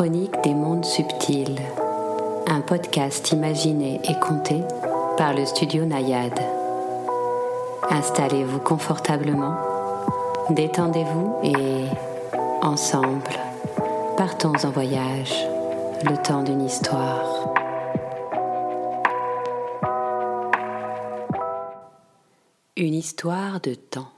Chronique des mondes subtils, un podcast imaginé et compté par le studio Nayade. Installez-vous confortablement, détendez-vous et, ensemble, partons en voyage, le temps d'une histoire. Une histoire de temps.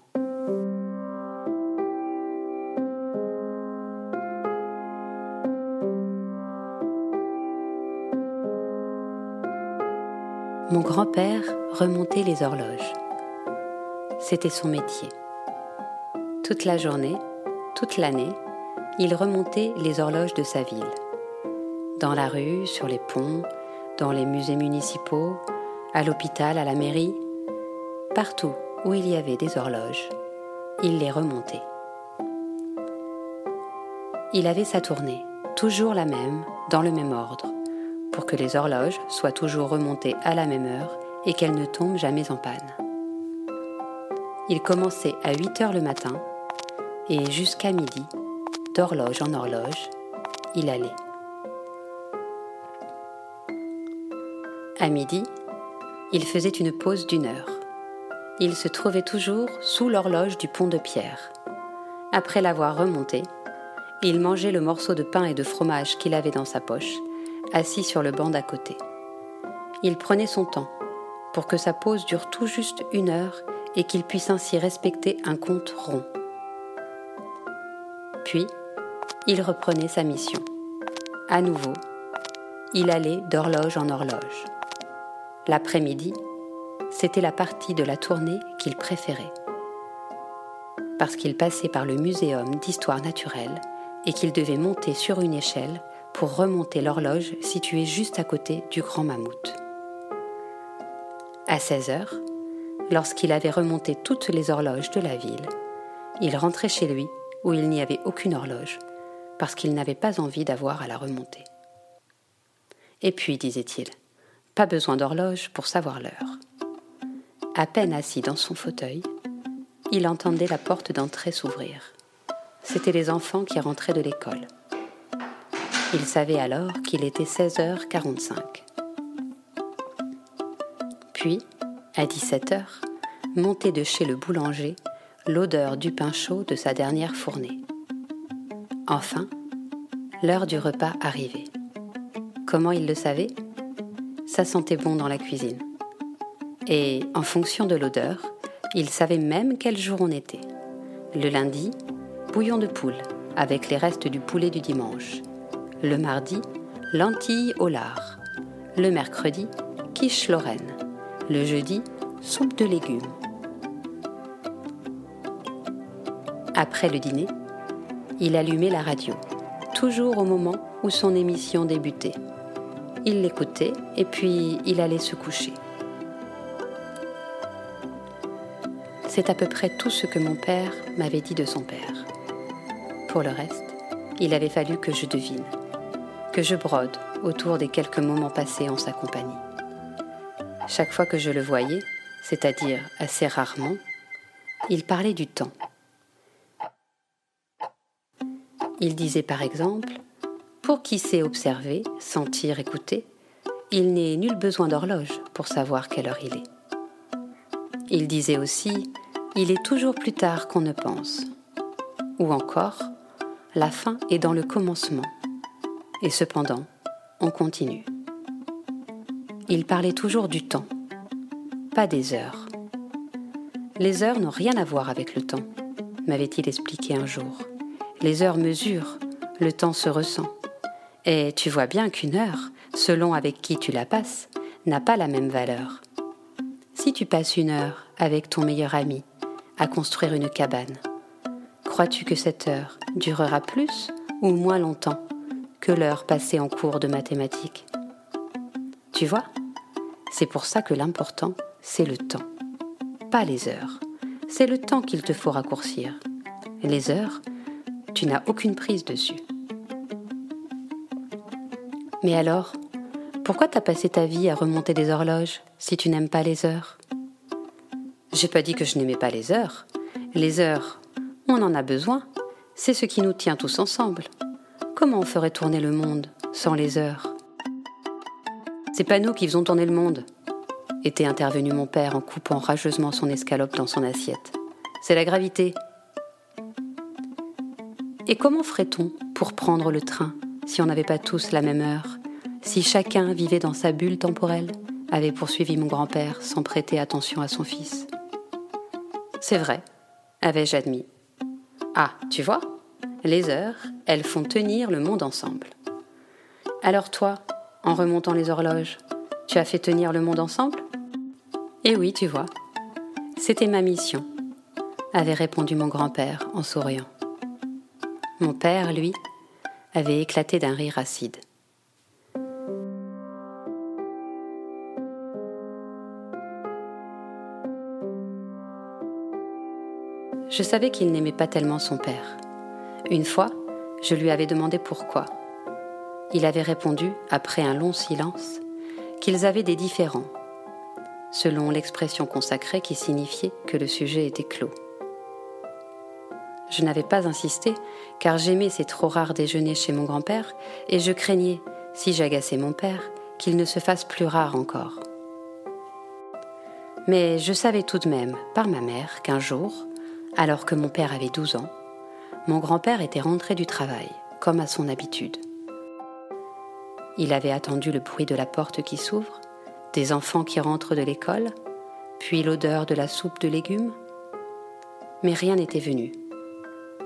Remontait les horloges. C'était son métier. Toute la journée, toute l'année, il remontait les horloges de sa ville. Dans la rue, sur les ponts, dans les musées municipaux, à l'hôpital, à la mairie, partout où il y avait des horloges, il les remontait. Il avait sa tournée, toujours la même, dans le même ordre pour que les horloges soient toujours remontées à la même heure et qu'elles ne tombent jamais en panne. Il commençait à 8 heures le matin et jusqu'à midi, d'horloge en horloge, il allait. À midi, il faisait une pause d'une heure. Il se trouvait toujours sous l'horloge du pont de pierre. Après l'avoir remonté, il mangeait le morceau de pain et de fromage qu'il avait dans sa poche assis sur le banc d'à côté. Il prenait son temps pour que sa pause dure tout juste une heure et qu'il puisse ainsi respecter un compte rond. Puis, il reprenait sa mission. À nouveau, il allait d'horloge en horloge. L'après-midi, c'était la partie de la tournée qu'il préférait. Parce qu'il passait par le muséum d'histoire naturelle et qu'il devait monter sur une échelle pour remonter l'horloge située juste à côté du grand mammouth. À 16 heures, lorsqu'il avait remonté toutes les horloges de la ville, il rentrait chez lui où il n'y avait aucune horloge, parce qu'il n'avait pas envie d'avoir à la remonter. Et puis, disait-il, pas besoin d'horloge pour savoir l'heure. À peine assis dans son fauteuil, il entendait la porte d'entrée s'ouvrir. C'étaient les enfants qui rentraient de l'école. Il savait alors qu'il était 16h45. Puis, à 17h, montait de chez le boulanger l'odeur du pain chaud de sa dernière fournée. Enfin, l'heure du repas arrivait. Comment il le savait? Ça sentait bon dans la cuisine. Et en fonction de l'odeur, il savait même quel jour on était. Le lundi, bouillon de poule, avec les restes du poulet du dimanche. Le mardi, lentilles au lard. Le mercredi, quiche lorraine. Le jeudi, soupe de légumes. Après le dîner, il allumait la radio, toujours au moment où son émission débutait. Il l'écoutait et puis il allait se coucher. C'est à peu près tout ce que mon père m'avait dit de son père. Pour le reste, il avait fallu que je devine que je brode autour des quelques moments passés en sa compagnie. Chaque fois que je le voyais, c'est-à-dire assez rarement, il parlait du temps. Il disait par exemple, pour qui sait observer, sentir, écouter, il n'est nul besoin d'horloge pour savoir quelle heure il est. Il disait aussi, il est toujours plus tard qu'on ne pense. Ou encore, la fin est dans le commencement et cependant, on continue. Il parlait toujours du temps, pas des heures. Les heures n'ont rien à voir avec le temps, m'avait-il expliqué un jour. Les heures mesurent, le temps se ressent. Et tu vois bien qu'une heure, selon avec qui tu la passes, n'a pas la même valeur. Si tu passes une heure avec ton meilleur ami à construire une cabane, crois-tu que cette heure durera plus ou moins longtemps que l'heure passée en cours de mathématiques? Tu vois? C'est pour ça que l'important, c'est le temps. Pas les heures. C'est le temps qu'il te faut raccourcir. Les heures, tu n'as aucune prise dessus. Mais alors, pourquoi t'as passé ta vie à remonter des horloges si tu n'aimes pas les heures? J'ai pas dit que je n'aimais pas les heures. Les heures, on en a besoin. C'est ce qui nous tient tous ensemble. Comment on ferait tourner le monde sans les heures? C'est pas nous qui faisons tourner le monde, était intervenu mon père en coupant rageusement son escalope dans son assiette. C'est la gravité. Et comment ferait-on pour prendre le train si on n'avait pas tous la même heure, si chacun vivait dans sa bulle temporelle avait poursuivi mon grand-père sans prêter attention à son fils? C'est vrai, avais-je admis. Ah, tu vois, les heures, elles font tenir le monde ensemble. Alors toi, en remontant les horloges, tu as fait tenir le monde ensemble? Eh oui, tu vois. C'était ma mission, avait répondu mon grand-père en souriant. Mon père, lui, avait éclaté d'un rire acide. Je savais qu'il n'aimait pas tellement son père. Une fois, je lui avais demandé pourquoi. Il avait répondu, après un long silence, qu'ils avaient des différends, selon l'expression consacrée qui signifiait que le sujet était clos. Je n'avais pas insisté, car j'aimais ces trop rares déjeuners chez mon grand-père, et je craignais, si j'agaçais mon père, qu'il ne se fasse plus rare encore. Mais je savais tout de même, par ma mère, qu'un jour, alors que mon père avait 12 ans, mon grand-père était rentré du travail, comme à son habitude. Il avait attendu le bruit de la porte qui s'ouvre, des enfants qui rentrent de l'école, puis l'odeur de la soupe de légumes. Mais rien n'était venu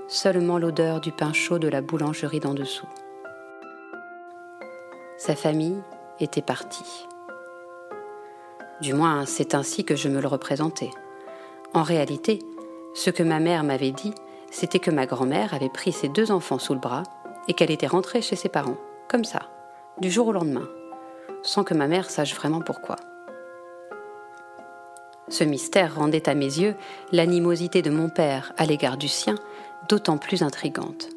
seulement l'odeur du pain chaud de la boulangerie d'en dessous. Sa famille était partie. Du moins, c'est ainsi que je me le représentais. En réalité, ce que ma mère m'avait dit, c'était que ma grand-mère avait pris ses deux enfants sous le bras et qu'elle était rentrée chez ses parents, comme ça, du jour au lendemain, sans que ma mère sache vraiment pourquoi. Ce mystère rendait à mes yeux l'animosité de mon père à l'égard du sien d'autant plus intrigante.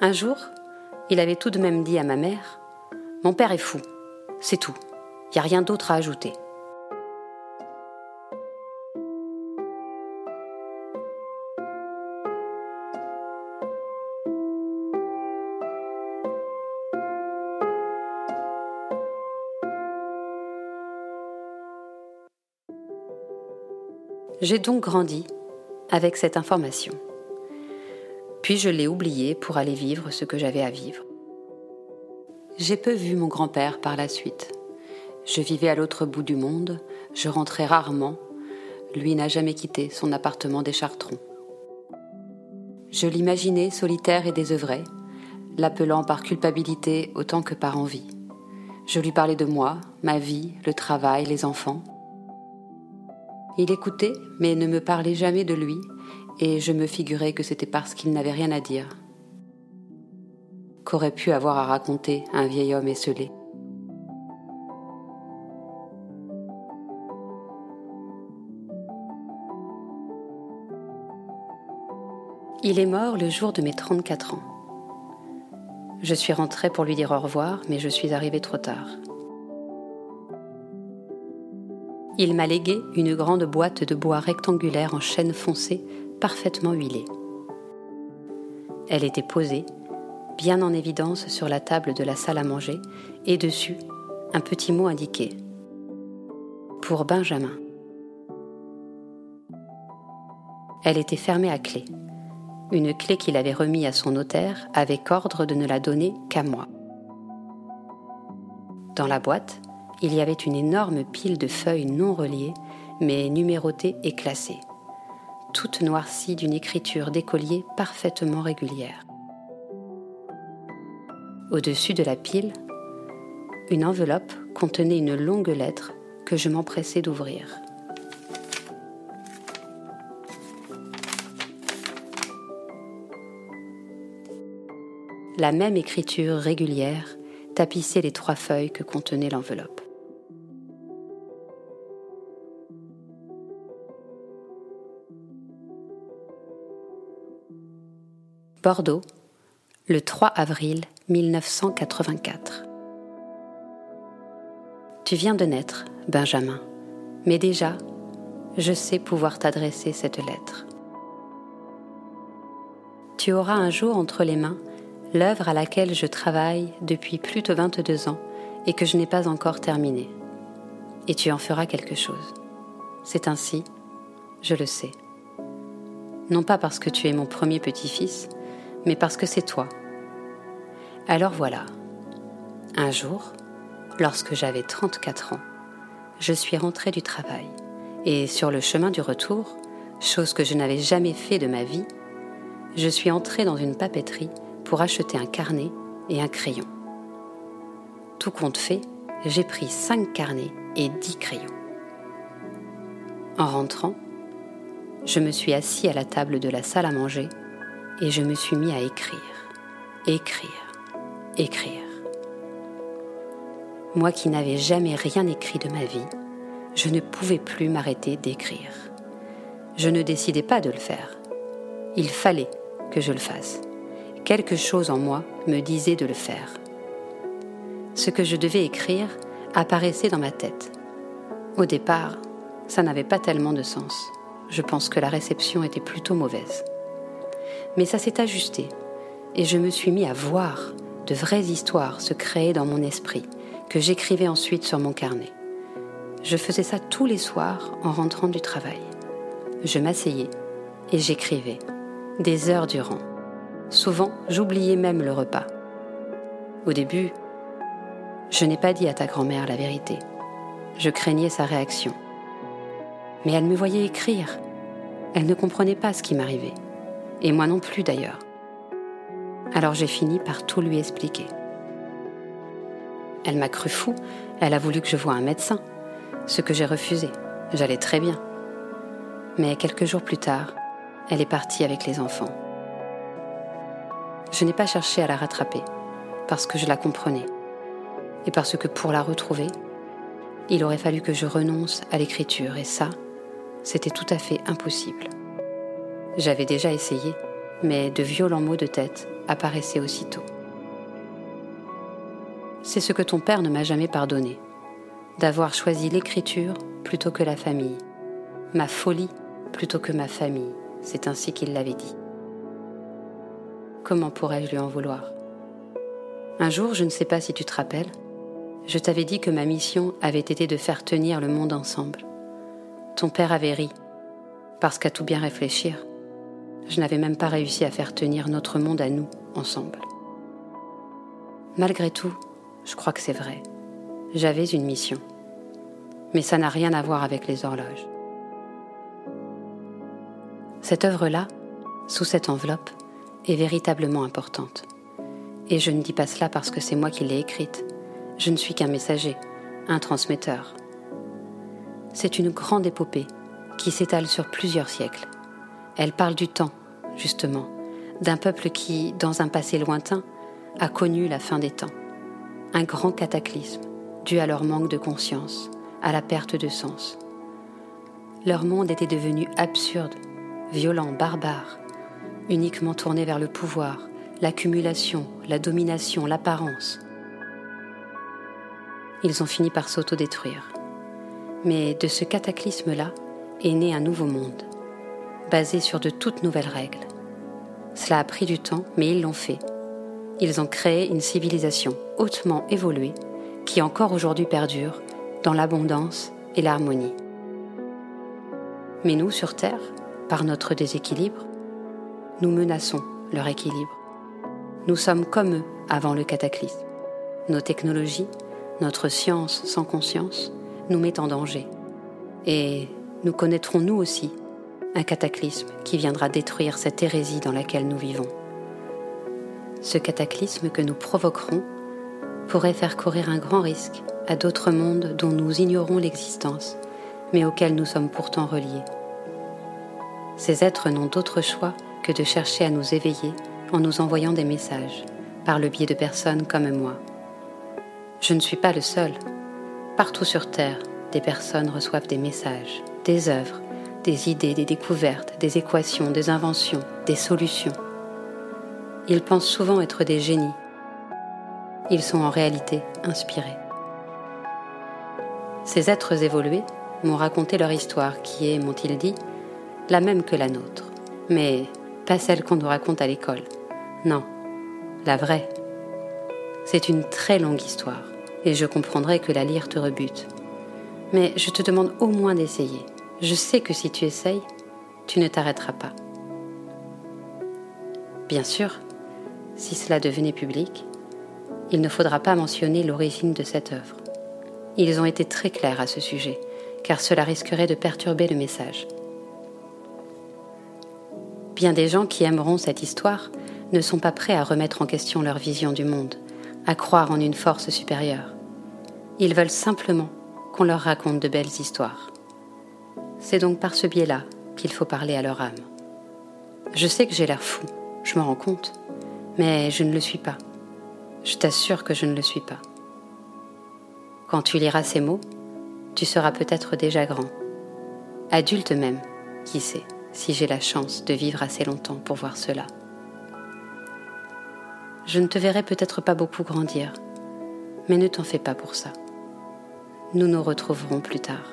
Un jour, il avait tout de même dit à ma mère Mon père est fou, c'est tout, il n'y a rien d'autre à ajouter. J'ai donc grandi avec cette information. Puis je l'ai oublié pour aller vivre ce que j'avais à vivre. J'ai peu vu mon grand-père par la suite. Je vivais à l'autre bout du monde, je rentrais rarement, lui n'a jamais quitté son appartement des Chartrons. Je l'imaginais solitaire et désœuvré, l'appelant par culpabilité autant que par envie. Je lui parlais de moi, ma vie, le travail, les enfants. Il écoutait, mais ne me parlait jamais de lui, et je me figurais que c'était parce qu'il n'avait rien à dire. Qu'aurait pu avoir à raconter un vieil homme esselé? Il est mort le jour de mes 34 ans. Je suis rentrée pour lui dire au revoir, mais je suis arrivée trop tard. Il m'a légué une grande boîte de bois rectangulaire en chêne foncé, parfaitement huilée. Elle était posée, bien en évidence sur la table de la salle à manger, et dessus, un petit mot indiqué. Pour Benjamin. Elle était fermée à clé. Une clé qu'il avait remis à son notaire avec ordre de ne la donner qu'à moi. Dans la boîte, il y avait une énorme pile de feuilles non reliées, mais numérotées et classées, toutes noircies d'une écriture d'écolier parfaitement régulière. Au-dessus de la pile, une enveloppe contenait une longue lettre que je m'empressais d'ouvrir. La même écriture régulière tapissait les trois feuilles que contenait l'enveloppe. Bordeaux, le 3 avril 1984. Tu viens de naître, Benjamin, mais déjà, je sais pouvoir t'adresser cette lettre. Tu auras un jour entre les mains l'œuvre à laquelle je travaille depuis plus de 22 ans et que je n'ai pas encore terminée. Et tu en feras quelque chose. C'est ainsi, je le sais. Non pas parce que tu es mon premier petit-fils, mais parce que c'est toi. Alors voilà. Un jour, lorsque j'avais 34 ans, je suis rentrée du travail et sur le chemin du retour, chose que je n'avais jamais fait de ma vie, je suis entrée dans une papeterie pour acheter un carnet et un crayon. Tout compte fait, j'ai pris cinq carnets et dix crayons. En rentrant, je me suis assis à la table de la salle à manger et je me suis mis à écrire, écrire, écrire. Moi qui n'avais jamais rien écrit de ma vie, je ne pouvais plus m'arrêter d'écrire. Je ne décidais pas de le faire. Il fallait que je le fasse. Quelque chose en moi me disait de le faire. Ce que je devais écrire apparaissait dans ma tête. Au départ, ça n'avait pas tellement de sens. Je pense que la réception était plutôt mauvaise. Mais ça s'est ajusté et je me suis mis à voir de vraies histoires se créer dans mon esprit que j'écrivais ensuite sur mon carnet. Je faisais ça tous les soirs en rentrant du travail. Je m'asseyais et j'écrivais, des heures durant. Souvent, j'oubliais même le repas. Au début, je n'ai pas dit à ta grand-mère la vérité. Je craignais sa réaction. Mais elle me voyait écrire. Elle ne comprenait pas ce qui m'arrivait. Et moi non plus d'ailleurs. Alors j'ai fini par tout lui expliquer. Elle m'a cru fou, elle a voulu que je voie un médecin ce que j'ai refusé. J'allais très bien. Mais quelques jours plus tard, elle est partie avec les enfants. Je n'ai pas cherché à la rattraper, parce que je la comprenais, et parce que pour la retrouver, il aurait fallu que je renonce à l'écriture, et ça, c'était tout à fait impossible. J'avais déjà essayé, mais de violents maux de tête apparaissaient aussitôt. C'est ce que ton père ne m'a jamais pardonné, d'avoir choisi l'écriture plutôt que la famille, ma folie plutôt que ma famille, c'est ainsi qu'il l'avait dit. Comment pourrais-je lui en vouloir? Un jour, je ne sais pas si tu te rappelles, je t'avais dit que ma mission avait été de faire tenir le monde ensemble. Ton père avait ri, parce qu'à tout bien réfléchir, je n'avais même pas réussi à faire tenir notre monde à nous ensemble. Malgré tout, je crois que c'est vrai j'avais une mission. Mais ça n'a rien à voir avec les horloges. Cette œuvre-là, sous cette enveloppe, est véritablement importante. Et je ne dis pas cela parce que c'est moi qui l'ai écrite. Je ne suis qu'un messager, un transmetteur. C'est une grande épopée qui s'étale sur plusieurs siècles. Elle parle du temps, justement, d'un peuple qui, dans un passé lointain, a connu la fin des temps. Un grand cataclysme dû à leur manque de conscience, à la perte de sens. Leur monde était devenu absurde, violent, barbare, uniquement tourné vers le pouvoir, l'accumulation, la domination, l'apparence. Ils ont fini par s'autodétruire. Mais de ce cataclysme-là est né un nouveau monde, basé sur de toutes nouvelles règles. Cela a pris du temps, mais ils l'ont fait. Ils ont créé une civilisation hautement évoluée qui encore aujourd'hui perdure dans l'abondance et l'harmonie. Mais nous, sur Terre, par notre déséquilibre, nous menaçons leur équilibre. Nous sommes comme eux avant le cataclysme. Nos technologies, notre science sans conscience nous mettent en danger. Et nous connaîtrons nous aussi un cataclysme qui viendra détruire cette hérésie dans laquelle nous vivons. Ce cataclysme que nous provoquerons pourrait faire courir un grand risque à d'autres mondes dont nous ignorons l'existence, mais auxquels nous sommes pourtant reliés. Ces êtres n'ont d'autre choix que de chercher à nous éveiller en nous envoyant des messages, par le biais de personnes comme moi. Je ne suis pas le seul. Partout sur Terre, des personnes reçoivent des messages, des œuvres, des idées, des découvertes, des équations, des inventions, des solutions. Ils pensent souvent être des génies ils sont en réalité inspirés. Ces êtres évolués m'ont raconté leur histoire qui est, m'ont-ils dit, la même que la nôtre, mais pas celle qu'on nous raconte à l'école. Non, la vraie. C'est une très longue histoire, et je comprendrai que la lire te rebute. Mais je te demande au moins d'essayer. Je sais que si tu essayes, tu ne t'arrêteras pas. Bien sûr, si cela devenait public, il ne faudra pas mentionner l'origine de cette œuvre. Ils ont été très clairs à ce sujet, car cela risquerait de perturber le message. Bien des gens qui aimeront cette histoire ne sont pas prêts à remettre en question leur vision du monde, à croire en une force supérieure. Ils veulent simplement qu'on leur raconte de belles histoires. C'est donc par ce biais-là qu'il faut parler à leur âme. Je sais que j'ai l'air fou, je m'en rends compte, mais je ne le suis pas. Je t'assure que je ne le suis pas. Quand tu liras ces mots, tu seras peut-être déjà grand, adulte même, qui sait si j'ai la chance de vivre assez longtemps pour voir cela. Je ne te verrai peut-être pas beaucoup grandir, mais ne t'en fais pas pour ça. Nous nous retrouverons plus tard.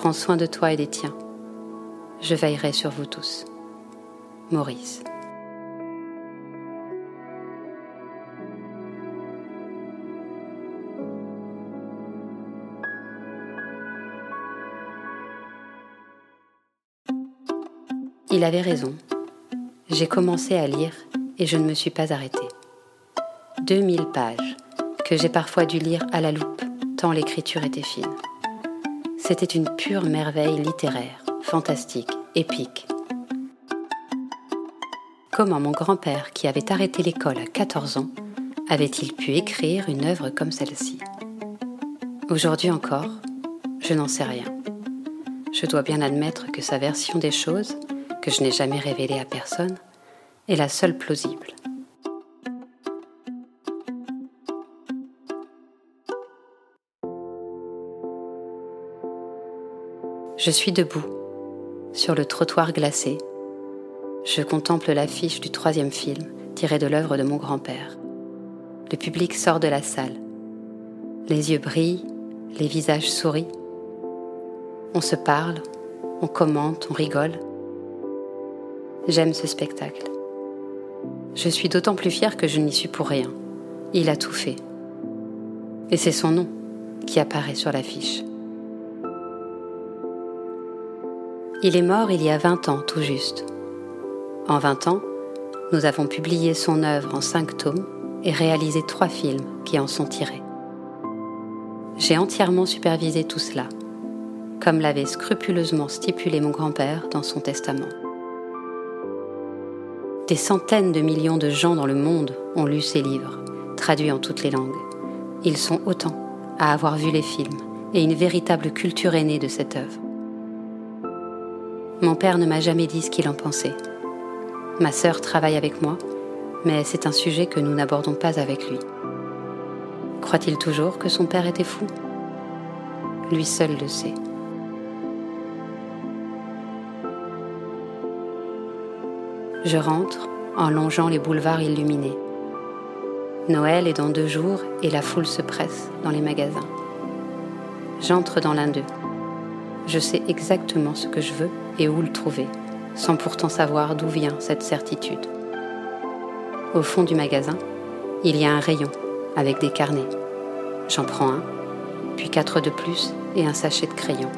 Prends soin de toi et des tiens. Je veillerai sur vous tous. Maurice. Il avait raison. J'ai commencé à lire et je ne me suis pas arrêtée. 2000 pages que j'ai parfois dû lire à la loupe, tant l'écriture était fine. C'était une pure merveille littéraire, fantastique, épique. Comment mon grand-père, qui avait arrêté l'école à 14 ans, avait-il pu écrire une œuvre comme celle-ci? Aujourd'hui encore, je n'en sais rien. Je dois bien admettre que sa version des choses que je n'ai jamais révélé à personne, est la seule plausible. Je suis debout, sur le trottoir glacé. Je contemple l'affiche du troisième film tiré de l'œuvre de mon grand-père. Le public sort de la salle. Les yeux brillent, les visages sourient. On se parle, on commente, on rigole. J'aime ce spectacle. Je suis d'autant plus fière que je n'y suis pour rien. Il a tout fait. Et c'est son nom qui apparaît sur l'affiche. Il est mort il y a 20 ans tout juste. En 20 ans, nous avons publié son œuvre en cinq tomes et réalisé trois films qui en sont tirés. J'ai entièrement supervisé tout cela, comme l'avait scrupuleusement stipulé mon grand-père dans son testament. Des centaines de millions de gens dans le monde ont lu ces livres, traduits en toutes les langues. Ils sont autant à avoir vu les films et une véritable culture est née de cette œuvre. Mon père ne m'a jamais dit ce qu'il en pensait. Ma sœur travaille avec moi, mais c'est un sujet que nous n'abordons pas avec lui. Croit-il toujours que son père était fou? Lui seul le sait. Je rentre en longeant les boulevards illuminés. Noël est dans deux jours et la foule se presse dans les magasins. J'entre dans l'un d'eux. Je sais exactement ce que je veux et où le trouver, sans pourtant savoir d'où vient cette certitude. Au fond du magasin, il y a un rayon avec des carnets. J'en prends un, puis quatre de plus et un sachet de crayons.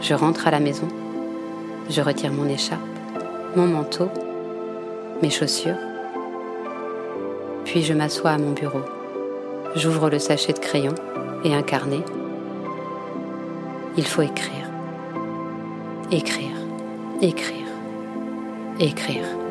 Je rentre à la maison, je retire mon écharpe mon manteau, mes chaussures. Puis je m'assois à mon bureau. J'ouvre le sachet de crayon et un carnet. Il faut écrire. Écrire. Écrire. Écrire.